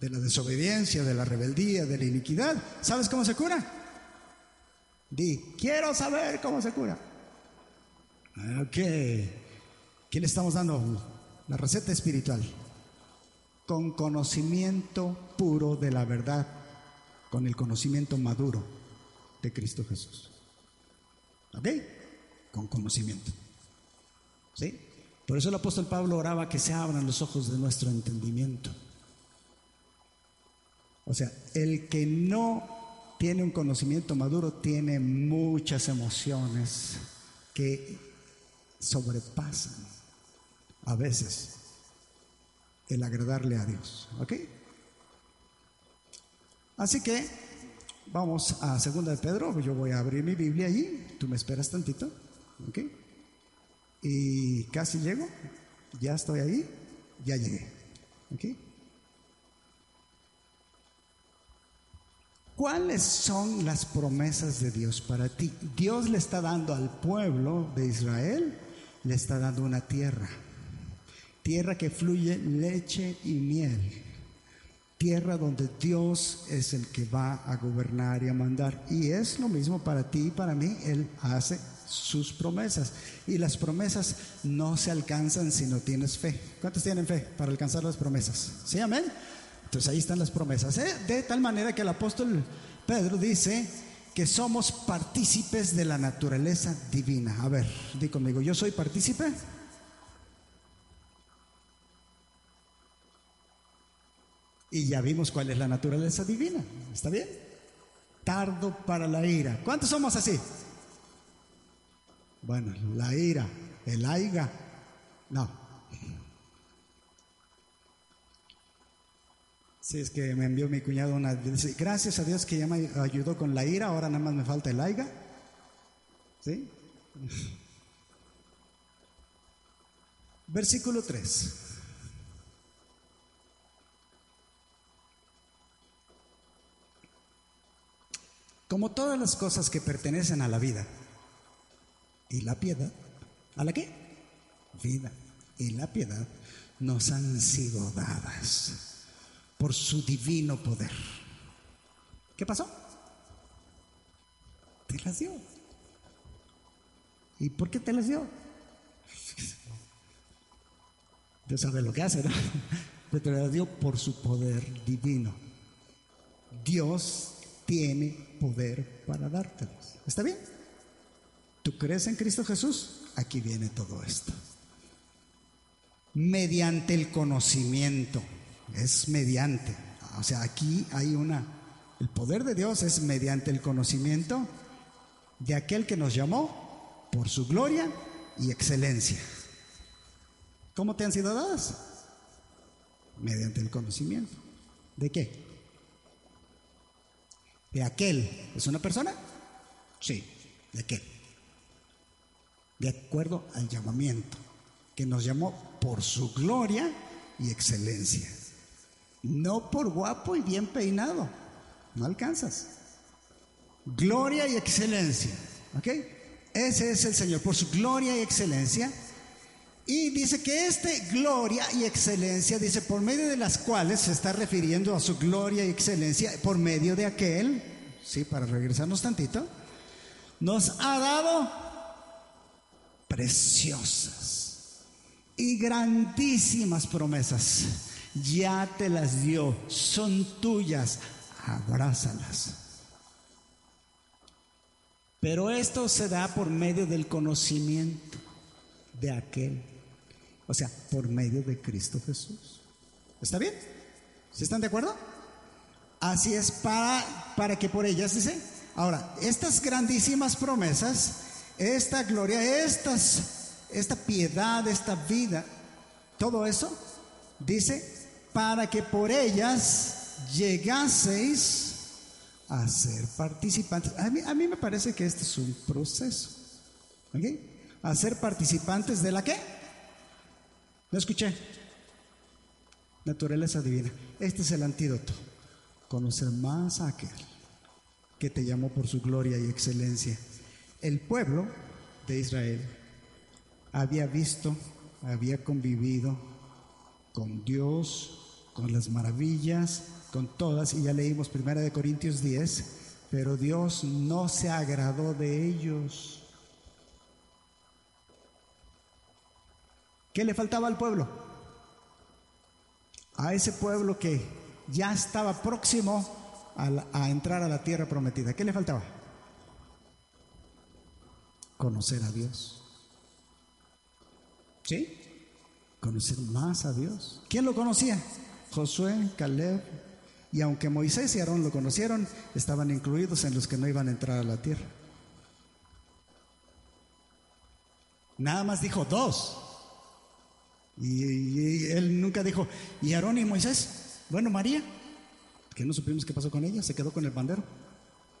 De la desobediencia, de la rebeldía, de la iniquidad. ¿Sabes cómo se cura? Di, quiero saber cómo se cura. Ok. ¿Qué le estamos dando? La receta espiritual. Con conocimiento puro de la verdad. Con el conocimiento maduro de Cristo Jesús. ¿Ok? Con conocimiento. ¿Sí? Por eso el apóstol Pablo oraba que se abran los ojos de nuestro entendimiento. O sea, el que no tiene un conocimiento maduro tiene muchas emociones que sobrepasan a veces el agradarle a Dios. ¿Ok? Así que vamos a segunda de Pedro. Yo voy a abrir mi Biblia allí. Tú me esperas tantito. ¿Ok? Y casi llego, ya estoy ahí, ya llegué. ¿Cuáles son las promesas de Dios para ti? Dios le está dando al pueblo de Israel, le está dando una tierra, tierra que fluye leche y miel, tierra donde Dios es el que va a gobernar y a mandar. Y es lo mismo para ti y para mí, Él hace sus promesas. Y las promesas no se alcanzan si no tienes fe. ¿Cuántos tienen fe para alcanzar las promesas? ¿Sí, amén? Entonces ahí están las promesas. ¿eh? De tal manera que el apóstol Pedro dice que somos partícipes de la naturaleza divina. A ver, di conmigo, ¿yo soy partícipe? Y ya vimos cuál es la naturaleza divina. ¿Está bien? Tardo para la ira. ¿Cuántos somos así? Bueno, la ira, el aiga, no. Si es que me envió mi cuñado una. gracias a Dios que ya me ayudó con la ira, ahora nada más me falta el aiga. ¿Sí? Versículo 3. Como todas las cosas que pertenecen a la vida, y la piedad, ¿a la qué? Vida y la piedad nos han sido dadas por su divino poder. ¿Qué pasó? Te las dio. ¿Y por qué te las dio? Dios sabe lo que hace, ¿no? Pero te las dio por su poder divino. Dios tiene poder para dártelas. ¿Está bien? ¿Tú crees en Cristo Jesús? Aquí viene todo esto. Mediante el conocimiento, es mediante. O sea, aquí hay una, el poder de Dios es mediante el conocimiento de aquel que nos llamó por su gloria y excelencia. ¿Cómo te han sido dadas? Mediante el conocimiento. ¿De qué? ¿De aquel? ¿Es una persona? Sí. ¿De qué? de acuerdo al llamamiento, que nos llamó por su gloria y excelencia. No por guapo y bien peinado, no alcanzas. Gloria y excelencia, ¿ok? Ese es el Señor, por su gloria y excelencia. Y dice que este gloria y excelencia, dice, por medio de las cuales se está refiriendo a su gloria y excelencia, por medio de aquel, sí, para regresarnos tantito, nos ha dado preciosas y grandísimas promesas. Ya te las dio, son tuyas, abrázalas. Pero esto se da por medio del conocimiento de aquel, o sea, por medio de Cristo Jesús. ¿Está bien? ¿Se están de acuerdo? Así es para, para que por ellas, dice. Ahora, estas grandísimas promesas esta gloria, estas, esta piedad, esta vida, todo eso, dice, para que por ellas llegaseis a ser participantes. A mí, a mí me parece que este es un proceso. ¿Ok? A ser participantes de la qué? No escuché. Naturaleza divina. Este es el antídoto. Conocer más a aquel que te llamó por su gloria y excelencia el pueblo de Israel había visto, había convivido con Dios, con las maravillas, con todas, y ya leímos primera de Corintios 10, pero Dios no se agradó de ellos. ¿Qué le faltaba al pueblo? A ese pueblo que ya estaba próximo a, entrar a la tierra prometida. ¿Qué le faltaba? Conocer a Dios. ¿Sí? Conocer más a Dios. ¿Quién lo conocía? Josué, Caleb. Y aunque Moisés y Aarón lo conocieron, estaban incluidos en los que no iban a entrar a la tierra. Nada más dijo dos. Y, él nunca dijo, ¿y Aarón y Moisés? Bueno, María, que no supimos qué pasó con ella, se quedó con el bandero.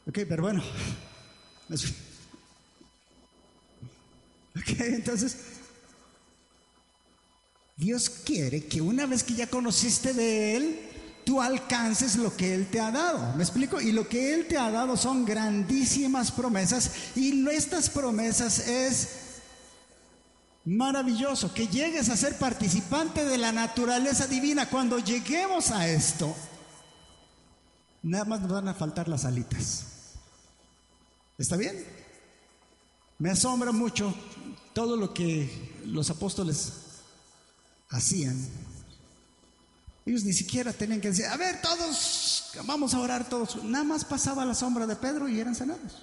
Ok, pero bueno. Ok, entonces, Dios quiere que una vez que ya conociste de Él, tú alcances lo que Él te ha dado. ¿Me explico? Y lo que Él te ha dado son grandísimas promesas. Y estas promesas es maravilloso que llegues a ser participante de la naturaleza divina. Cuando lleguemos a esto, nada más nos van a faltar las alitas. ¿Está bien? Me asombra mucho todo lo que los apóstoles hacían. Ellos ni siquiera tenían que decir, a ver, todos, vamos a orar todos. Nada más pasaba la sombra de Pedro y eran sanados.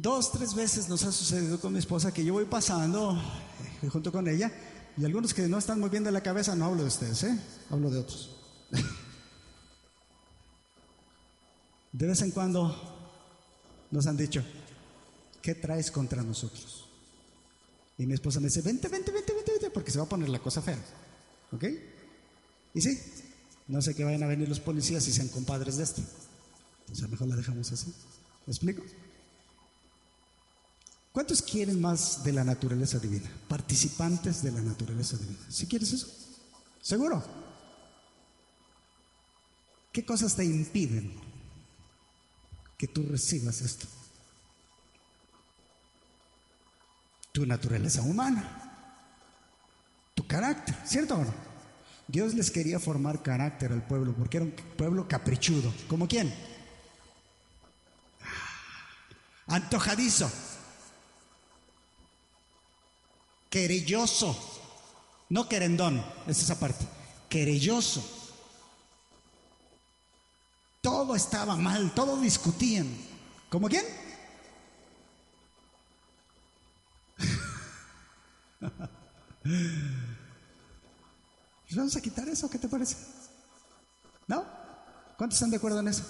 Dos, tres veces nos ha sucedido con mi esposa que yo voy pasando eh, junto con ella y algunos que no están moviendo la cabeza, no hablo de ustedes, ¿eh? hablo de otros. De vez en cuando nos han dicho, ¿qué traes contra nosotros? Y mi esposa me dice, vente, vente, vente, vente, vente, porque se va a poner la cosa fea. ¿Ok? Y sí, no sé que vayan a venir los policías y sean compadres de esto. Entonces a lo mejor la dejamos así. ¿Me explico? ¿Cuántos quieren más de la naturaleza divina? Participantes de la naturaleza divina. ¿Si quieres eso? ¿Seguro? ¿Qué cosas te impiden que tú recibas esto? tu naturaleza humana, tu carácter, ¿cierto o no? Dios les quería formar carácter al pueblo porque era un pueblo caprichudo. ¿Como quién? Antojadizo, querelloso, no querendón, es esa parte, querelloso. Todo estaba mal, todo discutían. ¿Como quién? ¿Vamos a quitar eso? ¿Qué te parece? ¿No? ¿Cuántos están de acuerdo en eso?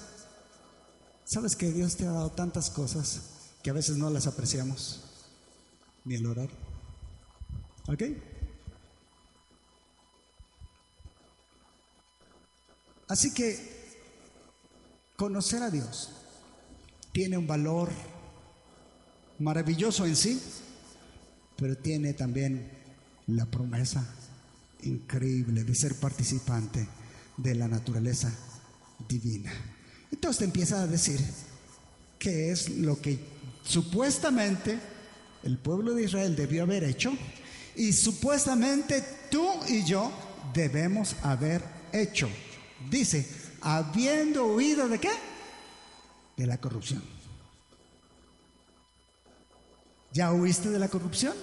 Sabes que Dios te ha dado tantas cosas que a veces no las apreciamos, ni el orar. ¿Ok? Así que conocer a Dios tiene un valor maravilloso en sí, pero tiene también la promesa increíble de ser participante de la naturaleza divina. Entonces te empieza a decir qué es lo que supuestamente el pueblo de Israel debió haber hecho y supuestamente tú y yo debemos haber hecho. Dice, habiendo huido de qué? De la corrupción. ¿Ya huiste de la corrupción?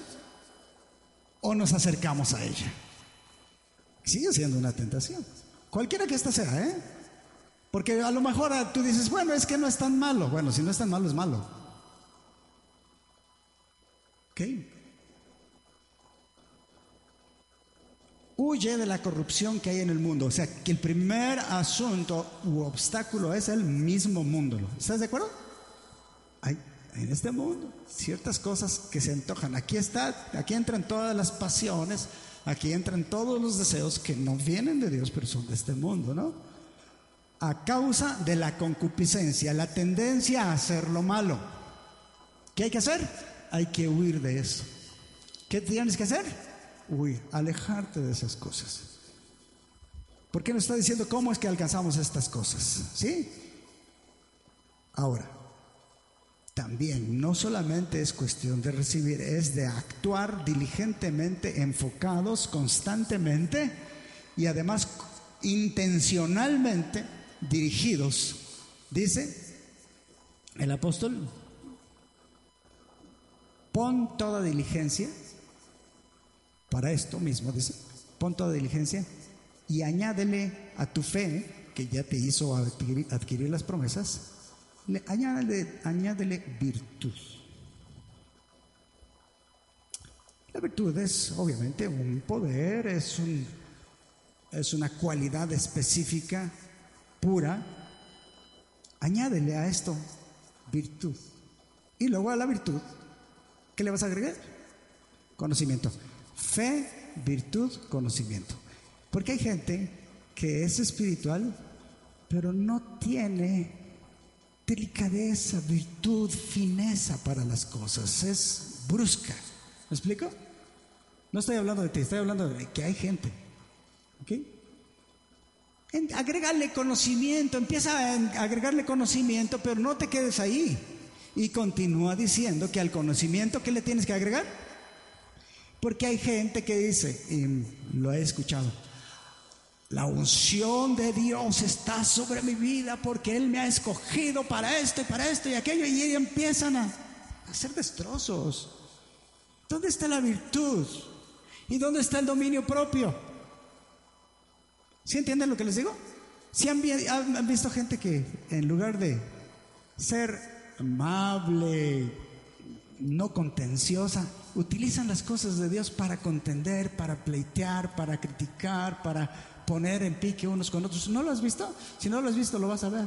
¿O nos acercamos a ella? Sigue siendo una tentación. Cualquiera que ésta sea, ¿eh? Porque a lo mejor tú dices, bueno, es que no es tan malo. Bueno, si no es tan malo, es malo. ¿Ok? Huye de la corrupción que hay en el mundo. O sea, que el primer asunto u obstáculo es el mismo mundo. ¿Estás de acuerdo? Hay en este mundo ciertas cosas que se antojan. Aquí está, aquí entran todas las pasiones, aquí entran todos los deseos que no vienen de Dios, pero son de este mundo, ¿no? A causa de la concupiscencia, la tendencia a hacer lo malo. ¿Qué hay que hacer? Hay que huir de eso. ¿Qué tienes que hacer? Huir, alejarte de esas cosas. ¿Por qué nos está diciendo cómo es que alcanzamos estas cosas? ¿Sí? Ahora, también no solamente es cuestión de recibir, es de actuar diligentemente, enfocados constantemente y además intencionalmente dirigidos. Dice el apóstol, pon toda diligencia para esto mismo, dice, pon toda diligencia y añádele a tu fe, que ya te hizo adquirir, las promesas, le, añádele, virtud. La virtud es obviamente un poder, es, es una cualidad específica, pura. Añádele a esto virtud. Y luego a la virtud, ¿qué le vas a agregar? Conocimiento. Fe, virtud, conocimiento. Porque hay gente que es espiritual, pero no tiene delicadeza, virtud, fineza para las cosas. Es brusca. ¿Me explico? No estoy hablando de ti, estoy hablando de que hay gente. ¿Ok? Agregarle conocimiento, empieza a agregarle conocimiento, pero no te quedes ahí. Y continúa diciendo que al conocimiento, ¿qué le tienes que agregar? Porque hay gente que dice, y lo he escuchado, la unción de Dios está sobre mi vida porque Él me ha escogido para esto y para esto y aquello y empiezan a hacer destrozos. ¿Dónde está la virtud? ¿Y dónde está el dominio propio? ¿Sí entienden lo que les digo? ¿Sí han visto gente que en lugar de ser amable, no contenciosa, utilizan las cosas de Dios para contender, para pleitear, para criticar, para poner en pique unos con otros. ¿No lo has visto? Si no lo has visto, lo vas a ver.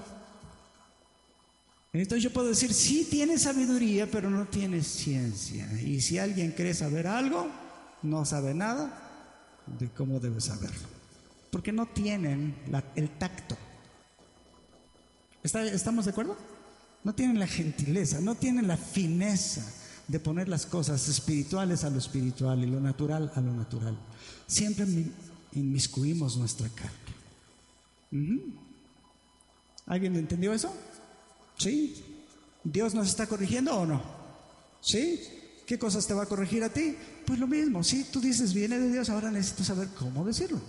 Entonces yo puedo decir, sí tiene sabiduría, pero no tiene ciencia. Y si alguien cree saber algo, no sabe nada de cómo debe saberlo. Porque no tienen el tacto. ¿Estamos de acuerdo? No tienen la gentileza, no tienen la fineza de poner las cosas espirituales a lo espiritual y lo natural a lo natural. Siempre inmiscuimos nuestra carne. ¿Alguien entendió eso? ¿Sí? ¿Dios nos está corrigiendo o no? ¿Sí? ¿Qué cosas te va a corregir a ti? Pues lo mismo, si tú dices viene de Dios, ahora necesito saber cómo decirlo.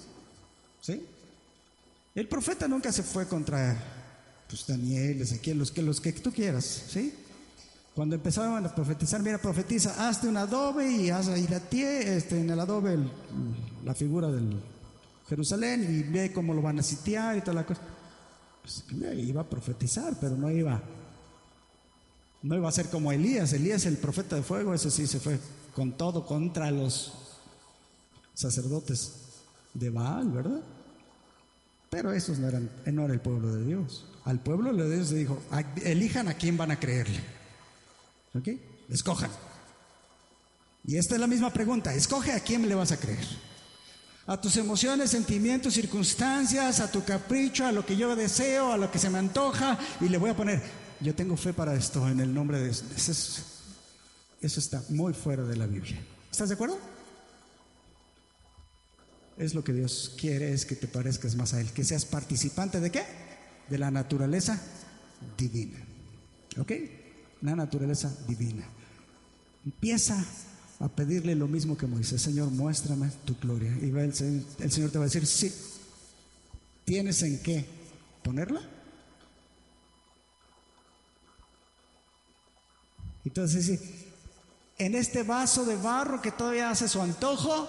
¿Sí? El profeta nunca se fue contra pues, Daniel, Ezequiel, los que, los que tú quieras, ¿sí? Cuando empezaban a profetizar, mira, profetiza, hazte un adobe y haz ahí la tie, este, en el adobe la figura del Jerusalén y ve cómo lo van a sitiar y toda la cosa. Pues, iba a profetizar, pero no iba, no iba a ser como Elías. Elías, el profeta de fuego, ese sí se fue con todo contra los sacerdotes de Baal, ¿verdad? Pero esos no eran, no era el pueblo de Dios. Al pueblo de Dios se dijo, elijan a quién van a creerle. ¿Ok? Escojan. Y esta es la misma pregunta, escoge a quién le vas a creer. A tus emociones, sentimientos, circunstancias, a tu capricho, a lo que yo deseo, a lo que se me antoja, y le voy a poner, yo tengo fe para esto en el nombre de Eso, eso está muy fuera de la Biblia. ¿Estás de acuerdo? Es lo que Dios quiere, es que te parezcas más a Él, que seas participante de qué? De la naturaleza divina. ¿Ok? La naturaleza divina. Empieza a pedirle lo mismo que Moisés, Señor, muéstrame tu gloria. Y el, Señor te va a decir, sí, ¿tienes en qué ponerla? Entonces, sí, en este vaso de barro que todavía hace su antojo,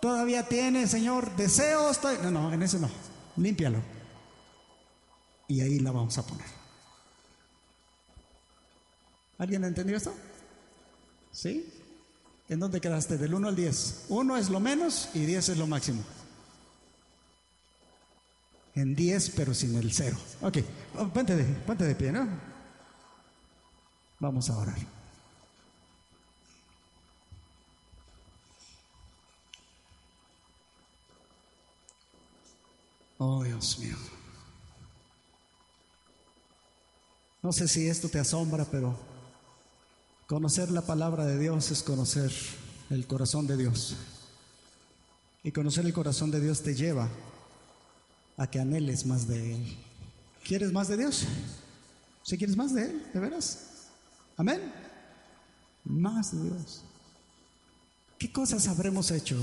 todavía tiene, Señor, deseos. No, no, en ese no, límpialo. Y ahí la vamos a poner. ¿Alguien entendió esto? ¿Sí? ¿En dónde quedaste? Del 1 al 10. 1 es lo menos y 10 es lo máximo. En 10 pero sin el 0. Ok, ponte de, ponte de pie, ¿no? Vamos a orar. Oh Dios mío. No sé si esto te asombra, pero Conocer la palabra de Dios es conocer el corazón de Dios. Y conocer el corazón de Dios te lleva a que anheles más de Él. ¿Quieres más de Dios? ¿Si quieres más de Él? ¿De veras? Amén. Más de Dios. ¿Qué cosas habremos hecho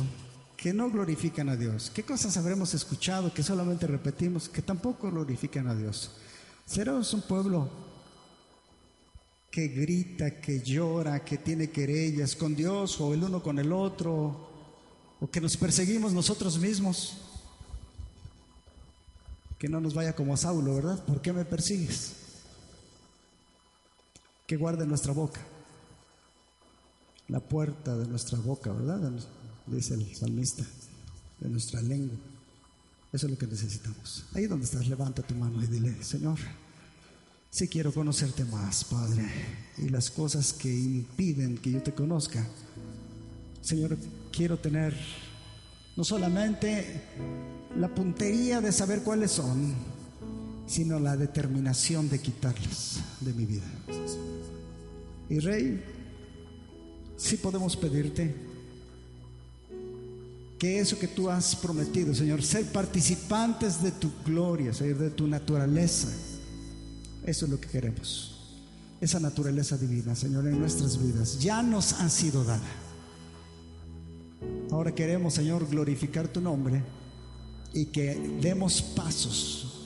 que no glorifican a Dios? ¿Qué cosas habremos escuchado que solamente repetimos que tampoco glorifican a Dios? Seremos un pueblo que grita, que llora, que tiene querellas con Dios o el uno con el otro, o que nos perseguimos nosotros mismos. Que no nos vaya como a Saulo, ¿verdad? ¿Por qué me persigues? Que guarde nuestra boca, la puerta de nuestra boca, ¿verdad? Dice el salmista, de nuestra lengua. Eso es lo que necesitamos. Ahí donde estás, levanta tu mano y dile, Señor, si quiero conocerte más, Padre, y las cosas que impiden que yo te conozca. Señor, quiero tener no solamente la puntería de saber cuáles son, sino la determinación de quitarlas de mi vida. Y Rey, sí podemos pedirte que eso que tú has prometido, Señor, ser participantes de tu gloria, Señor, de tu naturaleza, eso es lo que queremos. Esa naturaleza divina, Señor, en nuestras vidas ya nos ha sido dada. Ahora queremos, Señor, glorificar tu nombre y que demos pasos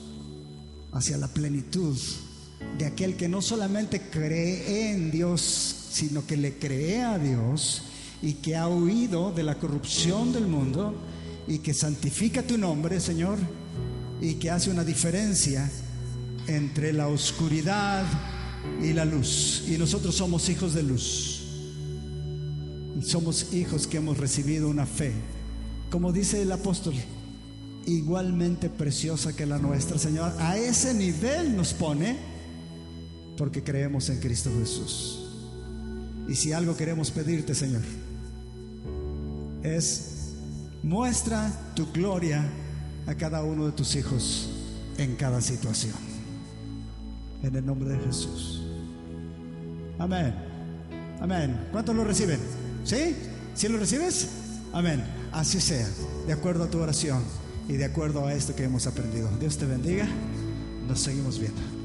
hacia la plenitud de aquel que no solamente cree en Dios, sino que le cree a Dios y que ha huido de la corrupción del mundo y que santifica tu nombre, Señor, y que hace una diferencia entre la oscuridad y la luz. Y nosotros somos hijos de luz. Somos hijos que hemos recibido una fe, como dice el apóstol, igualmente preciosa que la nuestra, Señor. A ese nivel nos pone porque creemos en Cristo Jesús. Y si algo queremos pedirte, Señor, es muestra tu gloria a cada uno de tus hijos en cada situación en el nombre de Jesús. Amén. Amén. ¿Cuántos lo reciben? ¿Sí? ¿Sí lo recibes? Amén. Así sea, de acuerdo a tu oración y de acuerdo a esto que hemos aprendido. Dios te bendiga. Nos seguimos viendo.